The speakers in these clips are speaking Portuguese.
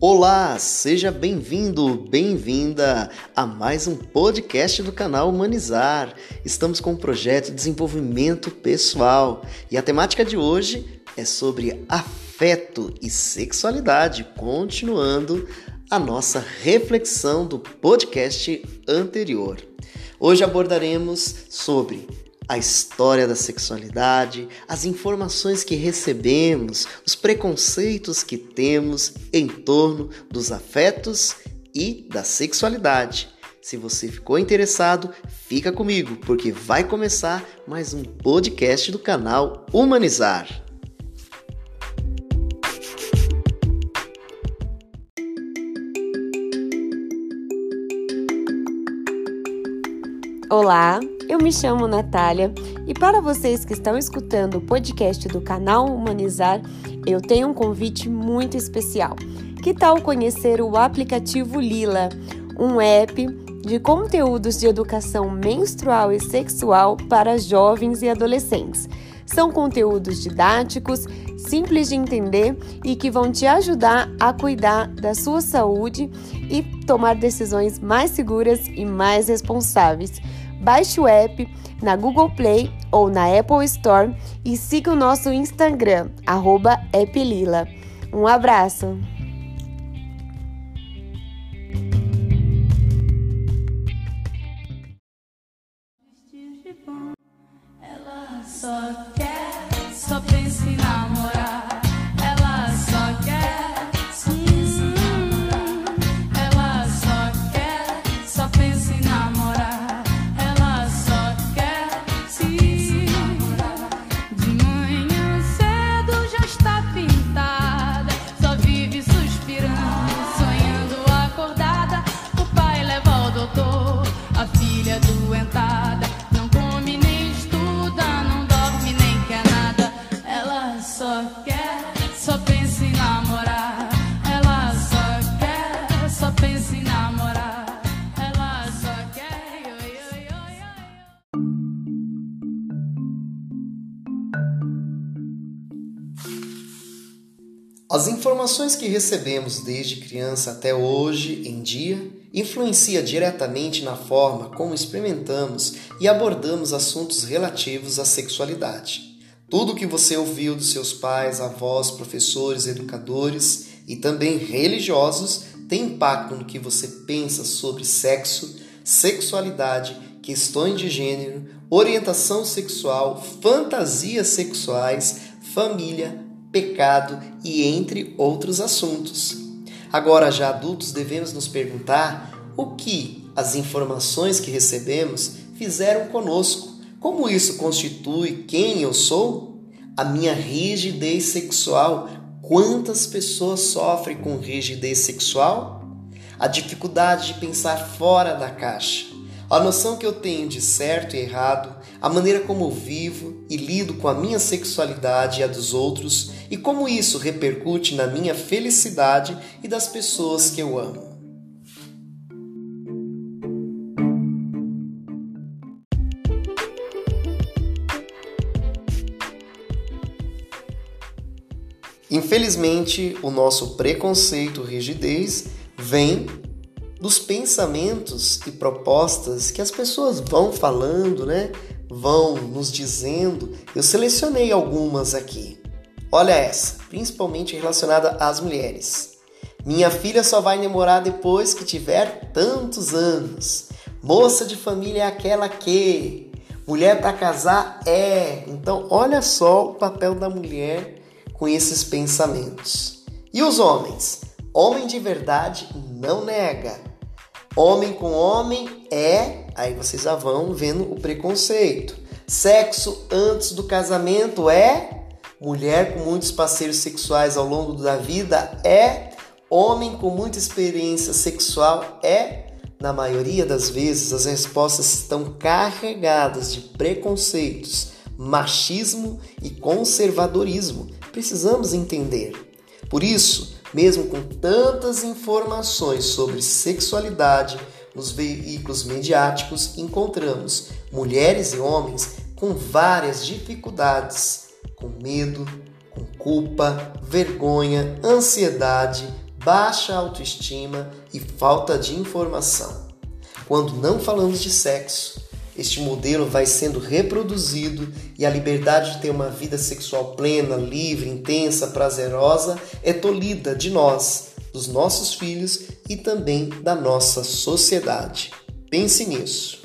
Olá, seja bem-vindo, bem-vinda a mais um podcast do canal Humanizar. Estamos com um projeto de desenvolvimento pessoal e a temática de hoje é sobre afeto e sexualidade, continuando a nossa reflexão do podcast anterior. Hoje abordaremos sobre a história da sexualidade, as informações que recebemos, os preconceitos que temos em torno dos afetos e da sexualidade. Se você ficou interessado, fica comigo, porque vai começar mais um podcast do canal Humanizar. Olá, eu me chamo Natália e para vocês que estão escutando o podcast do canal Humanizar, eu tenho um convite muito especial. Que tal conhecer o aplicativo Lila, um app de conteúdos de educação menstrual e sexual para jovens e adolescentes? São conteúdos didáticos, simples de entender e que vão te ajudar a cuidar da sua saúde e tomar decisões mais seguras e mais responsáveis. Baixe o app na Google Play ou na Apple Store e siga o nosso Instagram, @applila. Um abraço! As informações que recebemos desde criança até hoje em dia influencia diretamente na forma como experimentamos e abordamos assuntos relativos à sexualidade. Tudo que você ouviu dos seus pais, avós, professores, educadores e também religiosos tem impacto no que você pensa sobre sexo, sexualidade, questões de gênero, orientação sexual, fantasias sexuais, família, pecado e entre outros assuntos. Agora, já adultos, devemos nos perguntar o que as informações que recebemos fizeram conosco. Como isso constitui quem eu sou? A minha rigidez sexual. Quantas pessoas sofrem com rigidez sexual? A dificuldade de pensar fora da caixa. A noção que eu tenho de certo e errado, a maneira como vivo e lido com a minha sexualidade e a dos outros, e como isso repercute na minha felicidade e das pessoas que eu amo. Infelizmente, o nosso preconceito, rigidez, vem dos pensamentos e propostas que as pessoas vão falando, né? Vão nos dizendo. Eu selecionei algumas aqui. Olha essa, principalmente relacionada às mulheres. Minha filha só vai namorar depois que tiver tantos anos. Moça de família é aquela que. Mulher para casar é. Então, olha só o papel da mulher com esses pensamentos. E os homens? Homem de verdade não nega. Homem com homem é. Aí vocês já vão vendo o preconceito. Sexo antes do casamento é. Mulher com muitos parceiros sexuais ao longo da vida é. Homem com muita experiência sexual é. Na maioria das vezes, as respostas estão carregadas de preconceitos, machismo e conservadorismo. Precisamos entender. Por isso, mesmo com tantas informações sobre sexualidade nos veículos mediáticos, encontramos mulheres e homens com várias dificuldades, com medo, com culpa, vergonha, ansiedade, baixa autoestima e falta de informação. Quando não falamos de sexo, este modelo vai sendo reproduzido e a liberdade de ter uma vida sexual plena, livre, intensa, prazerosa é tolhida de nós, dos nossos filhos e também da nossa sociedade. Pense nisso.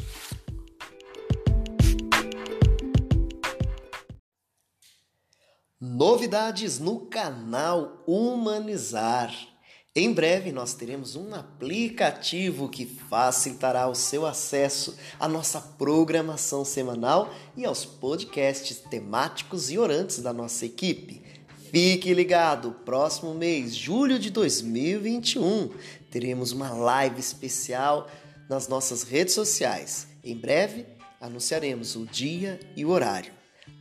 Novidades no canal Humanizar. Em breve nós teremos um aplicativo que facilitará o seu acesso à nossa programação semanal e aos podcasts temáticos e orantes da nossa equipe. Fique ligado, próximo mês, julho de 2021, teremos uma live especial nas nossas redes sociais. Em breve anunciaremos o dia e o horário.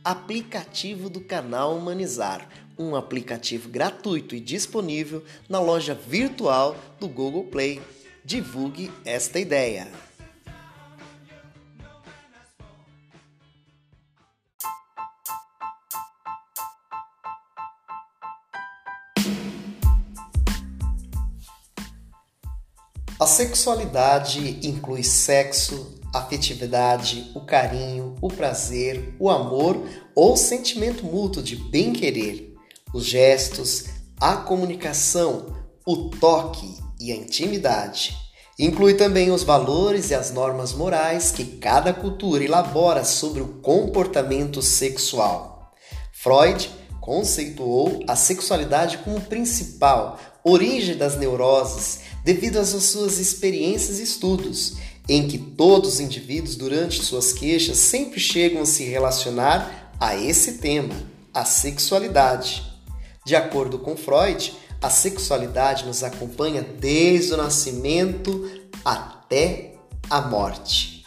Aplicativo do canal Humanizar um aplicativo gratuito e disponível na loja virtual do Google Play. Divulgue esta ideia. A sexualidade inclui sexo, afetividade, o carinho, o prazer, o amor ou sentimento mútuo de bem-querer os gestos, a comunicação, o toque e a intimidade. Inclui também os valores e as normas morais que cada cultura elabora sobre o comportamento sexual. Freud conceituou a sexualidade como principal origem das neuroses devido às suas experiências e estudos, em que todos os indivíduos durante suas queixas sempre chegam a se relacionar a esse tema, a sexualidade. De acordo com Freud, a sexualidade nos acompanha desde o nascimento até a morte.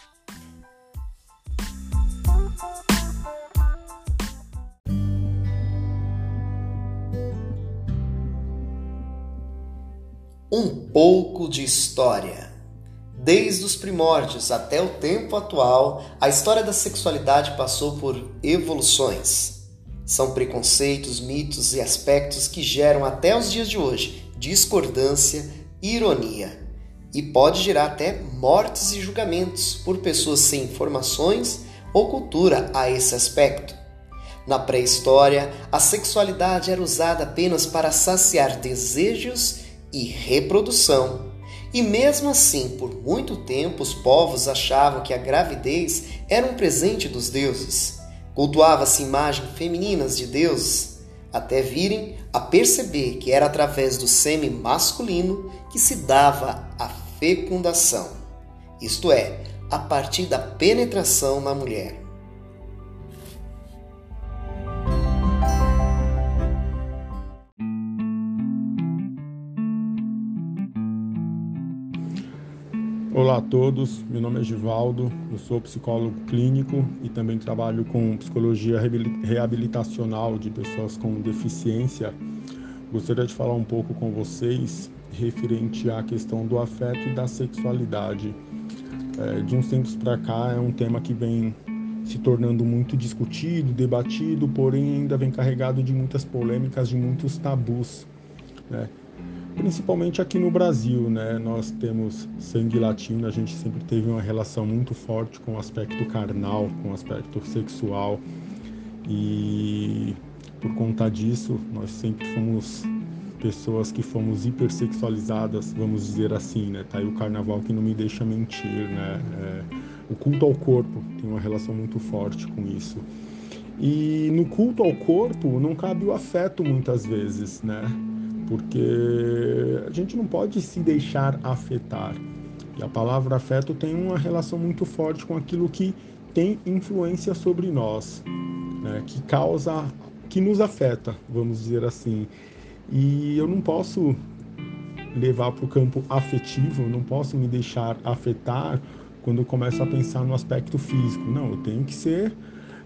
Um pouco de história. Desde os primórdios até o tempo atual, a história da sexualidade passou por evoluções. São preconceitos, mitos e aspectos que geram até os dias de hoje discordância, ironia e pode gerar até mortes e julgamentos por pessoas sem informações ou cultura a esse aspecto. Na pré-história, a sexualidade era usada apenas para saciar desejos e reprodução. E mesmo assim, por muito tempo, os povos achavam que a gravidez era um presente dos deuses. Cultuava-se imagens femininas de deuses, até virem a perceber que era através do sêmen masculino que se dava a fecundação, isto é, a partir da penetração na mulher. Olá a todos, meu nome é Givaldo, eu sou psicólogo clínico e também trabalho com psicologia reabilitacional de pessoas com deficiência. Gostaria de falar um pouco com vocês referente à questão do afeto e da sexualidade. É, de uns tempos para cá é um tema que vem se tornando muito discutido, debatido, porém ainda vem carregado de muitas polêmicas, de muitos tabus. Né? Principalmente aqui no Brasil, né? Nós temos sangue latino, a gente sempre teve uma relação muito forte com o aspecto carnal, com o aspecto sexual. E por conta disso, nós sempre fomos pessoas que fomos hipersexualizadas, vamos dizer assim, né? Tá aí o carnaval que não me deixa mentir, né? É, o culto ao corpo tem uma relação muito forte com isso. E no culto ao corpo não cabe o afeto muitas vezes, né? Porque a gente não pode se deixar afetar. E a palavra afeto tem uma relação muito forte com aquilo que tem influência sobre nós, né? que causa, que nos afeta, vamos dizer assim. E eu não posso levar para o campo afetivo, eu não posso me deixar afetar quando eu começo a pensar no aspecto físico. Não, eu tenho que ser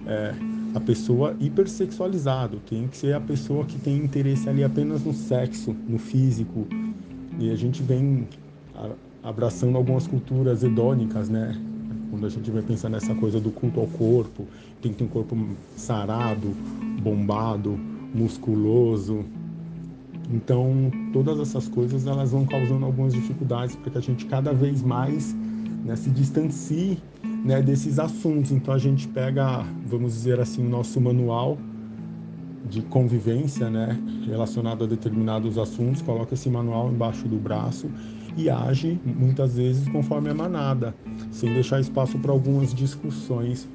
é, a pessoa hipersexualizada, tem que ser a pessoa que tem interesse ali apenas no sexo, no físico. E a gente vem abraçando algumas culturas hedônicas, né? Quando a gente vai pensar nessa coisa do culto ao corpo, tem que ter um corpo sarado, bombado, musculoso. Então, todas essas coisas elas vão causando algumas dificuldades para que a gente cada vez mais né, se distancie né, desses assuntos. Então, a gente pega, vamos dizer assim, o nosso manual de convivência, né, relacionado a determinados assuntos, coloca esse manual embaixo do braço e age muitas vezes conforme a manada, sem deixar espaço para algumas discussões.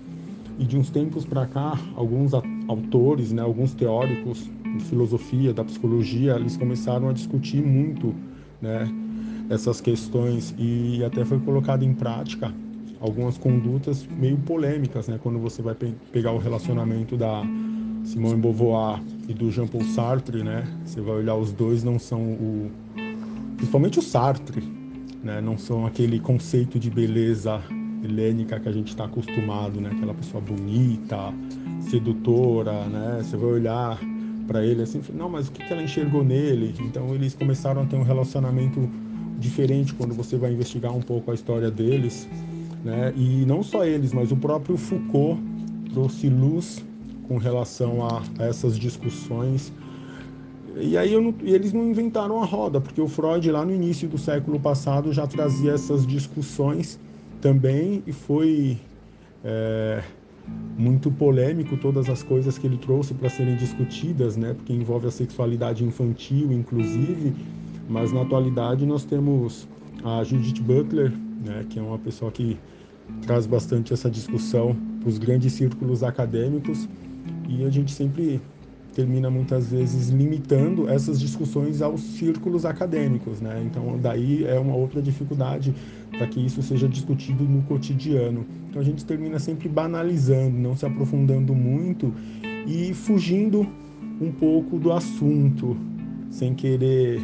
E de uns tempos para cá, alguns autores, né, alguns teóricos de filosofia, da psicologia, eles começaram a discutir muito, né, essas questões e até foi colocado em prática algumas condutas meio polêmicas, né, quando você vai pe pegar o relacionamento da Simone Beauvoir e do Jean Paul Sartre, né, você vai olhar os dois não são o principalmente o Sartre, né, não são aquele conceito de beleza helênica que a gente está acostumado, né, aquela pessoa bonita, sedutora, né, você vai olhar para ele assim, não, mas o que, que ela enxergou nele? Então eles começaram a ter um relacionamento diferente quando você vai investigar um pouco a história deles, né? E não só eles, mas o próprio Foucault trouxe luz com relação a, a essas discussões. E aí não, e eles não inventaram a roda, porque o Freud lá no início do século passado já trazia essas discussões também e foi é, muito polêmico todas as coisas que ele trouxe para serem discutidas, né? Porque envolve a sexualidade infantil, inclusive. Mas na atualidade nós temos a Judith Butler, né? Que é uma pessoa que traz bastante essa discussão para os grandes círculos acadêmicos e a gente sempre termina muitas vezes limitando essas discussões aos círculos acadêmicos, né? Então daí é uma outra dificuldade para que isso seja discutido no cotidiano. Então a gente termina sempre banalizando, não se aprofundando muito e fugindo um pouco do assunto, sem querer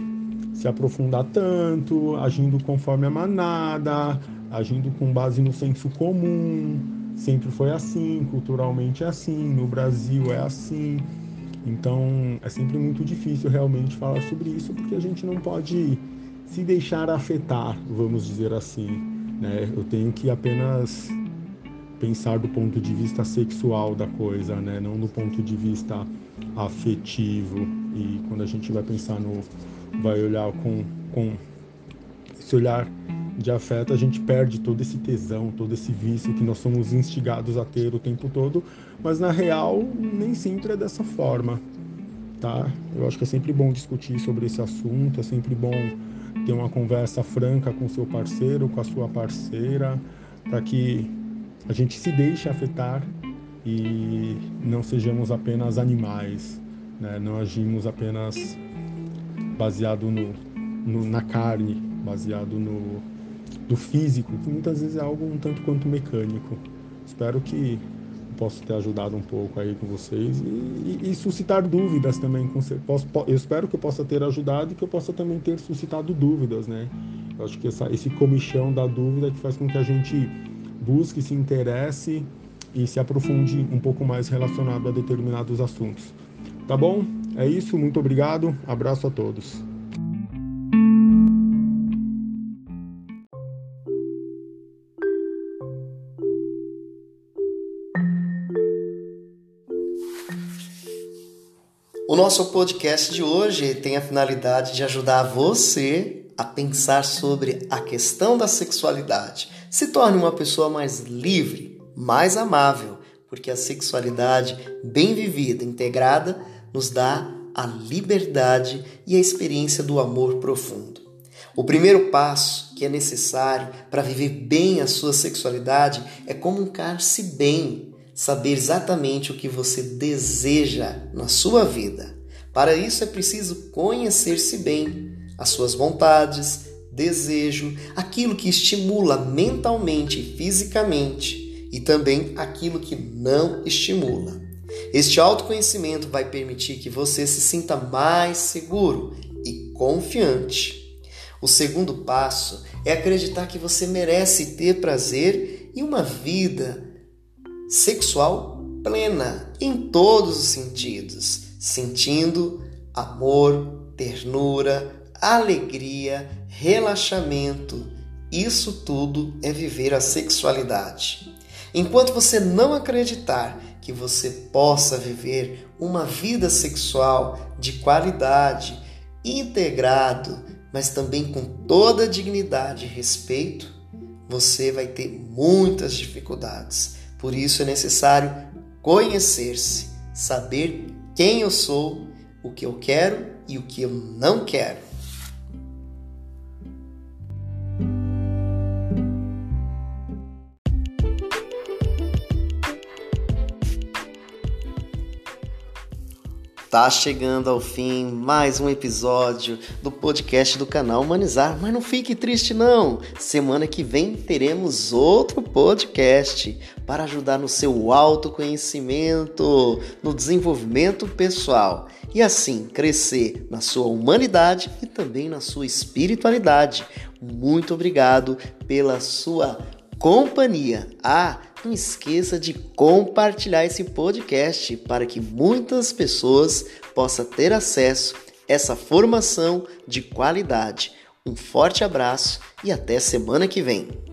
se aprofundar tanto, agindo conforme a manada, agindo com base no senso comum. Sempre foi assim, culturalmente é assim, no Brasil é assim. Então é sempre muito difícil realmente falar sobre isso porque a gente não pode se deixar afetar, vamos dizer assim. Né? Eu tenho que apenas pensar do ponto de vista sexual da coisa, né? não do ponto de vista afetivo. E quando a gente vai pensar no. Vai olhar com, com esse olhar de afeto, a gente perde todo esse tesão, todo esse vício que nós somos instigados a ter o tempo todo, mas na real nem sempre é dessa forma, tá? Eu acho que é sempre bom discutir sobre esse assunto, é sempre bom ter uma conversa franca com seu parceiro, com a sua parceira, para que a gente se deixe afetar e não sejamos apenas animais, né? não agimos apenas baseado no, no, na carne, baseado no, físico, que muitas vezes é algo um tanto quanto mecânico. Espero que possa ter ajudado um pouco aí com vocês e, e, e suscitar dúvidas também. Com, posso, eu espero que eu possa ter ajudado e que eu possa também ter suscitado dúvidas, né? Eu acho que essa, esse comichão da dúvida que faz com que a gente busque, se interesse e se aprofunde um pouco mais relacionado a determinados assuntos. Tá bom? É isso, muito obrigado, abraço a todos. O nosso podcast de hoje tem a finalidade de ajudar você a pensar sobre a questão da sexualidade. Se torne uma pessoa mais livre, mais amável, porque a sexualidade bem vivida, integrada, nos dá a liberdade e a experiência do amor profundo. O primeiro passo que é necessário para viver bem a sua sexualidade é comunicar-se bem saber exatamente o que você deseja na sua vida. Para isso é preciso conhecer-se bem, as suas vontades, desejo, aquilo que estimula mentalmente e fisicamente e também aquilo que não estimula. Este autoconhecimento vai permitir que você se sinta mais seguro e confiante. O segundo passo é acreditar que você merece ter prazer e uma vida sexual plena em todos os sentidos, sentindo amor, ternura, alegria, relaxamento. Isso tudo é viver a sexualidade. Enquanto você não acreditar que você possa viver uma vida sexual de qualidade, integrado, mas também com toda dignidade e respeito, você vai ter muitas dificuldades. Por isso é necessário conhecer-se, saber quem eu sou, o que eu quero e o que eu não quero. Tá chegando ao fim mais um episódio do podcast do canal Humanizar, mas não fique triste não. Semana que vem teremos outro podcast para ajudar no seu autoconhecimento, no desenvolvimento pessoal e assim crescer na sua humanidade e também na sua espiritualidade. Muito obrigado pela sua companhia. Ah, não esqueça de compartilhar esse podcast para que muitas pessoas possam ter acesso a essa formação de qualidade. Um forte abraço e até semana que vem.